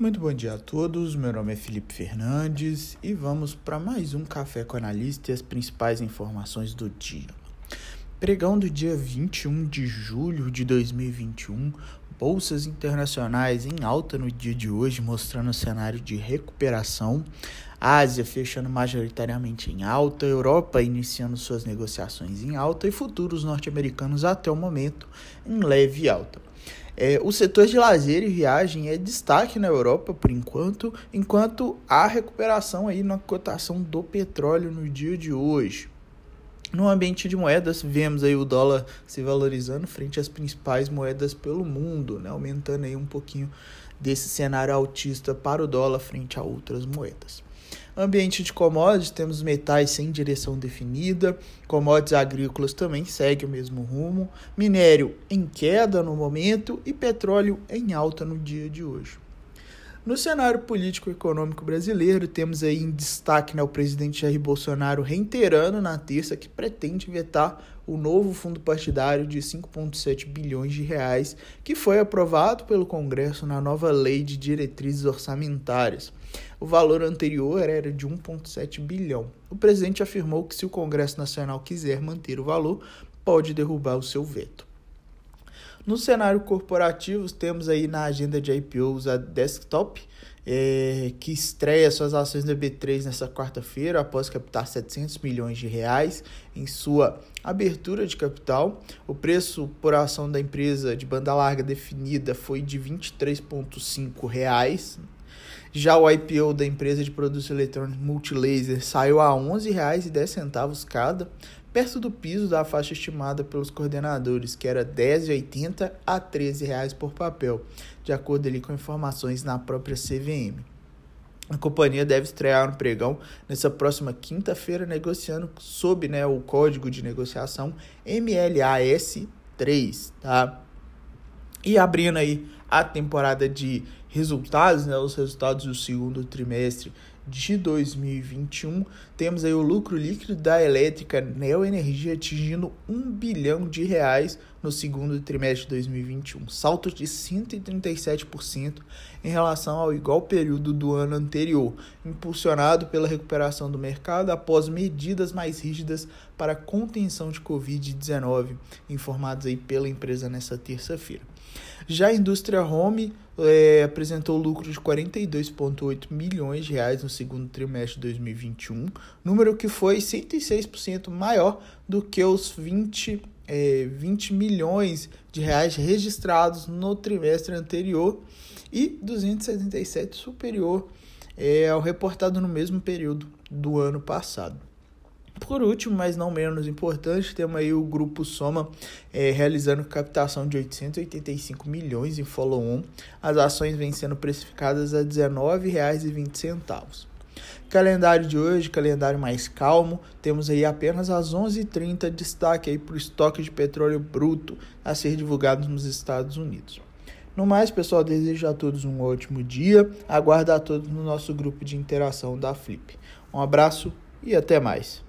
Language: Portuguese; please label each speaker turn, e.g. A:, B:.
A: Muito bom dia a todos. Meu nome é Felipe Fernandes e vamos para mais um Café com Analista e as principais informações do dia. Pregão do dia 21 de julho de 2021, bolsas internacionais em alta no dia de hoje, mostrando o cenário de recuperação. Ásia fechando majoritariamente em alta, Europa iniciando suas negociações em alta e futuros norte-americanos até o momento em leve alta. É, o setor de lazer e viagem é destaque na Europa por enquanto, enquanto há recuperação aí na cotação do petróleo no dia de hoje. No ambiente de moedas, vemos aí o dólar se valorizando frente às principais moedas pelo mundo, né? aumentando aí um pouquinho desse cenário altista para o dólar frente a outras moedas. Ambiente de commodities, temos metais sem direção definida, commodities agrícolas também segue o mesmo rumo, minério em queda no momento e petróleo em alta no dia de hoje. No cenário político-econômico brasileiro, temos aí em destaque né, o presidente Jair Bolsonaro reiterando na terça que pretende vetar o novo fundo partidário de 5,7 bilhões de reais que foi aprovado pelo Congresso na nova lei de diretrizes orçamentárias. O valor anterior era de 1,7 bilhão. O presidente afirmou que se o Congresso Nacional quiser manter o valor, pode derrubar o seu veto. No cenário corporativo, temos aí na agenda de IPOs a Desktop, é, que estreia suas ações da B3 nessa quarta-feira, após captar 700 milhões de reais em sua abertura de capital. O preço por ação da empresa de banda larga definida foi de 23,5 reais. Já o IPO da empresa de produtos eletrônicos Multilaser saiu a R$ 11,10 cada, perto do piso da faixa estimada pelos coordenadores, que era R$ 10,80 a R$ 13,00 por papel, de acordo ali com informações na própria CVM. A companhia deve estrear no pregão nessa próxima quinta-feira, negociando sob né, o código de negociação MLAS3, tá? E abrindo aí a temporada de resultados, né, os resultados do segundo trimestre de 2021, temos aí o lucro líquido da elétrica Neoenergia atingindo 1 bilhão de reais no segundo trimestre de 2021, salto de 137% em relação ao igual período do ano anterior, impulsionado pela recuperação do mercado após medidas mais rígidas para contenção de Covid-19, informados aí pela empresa nessa terça-feira. Já a indústria home é, apresentou lucro de 42,8 milhões de reais no segundo trimestre de 2021, número que foi 106% maior do que os 20, é, 20 milhões de reais registrados no trimestre anterior e 277 superior é, ao reportado no mesmo período do ano passado. Por último, mas não menos importante, temos aí o Grupo Soma é, realizando captação de 885 milhões em follow-on. As ações vêm sendo precificadas a R$ 19,20. Calendário de hoje, calendário mais calmo, temos aí apenas às 11h30 destaque aí para o estoque de petróleo bruto a ser divulgado nos Estados Unidos. No mais, pessoal, desejo a todos um ótimo dia. Aguardo a todos no nosso grupo de interação da Flip. Um abraço e até mais.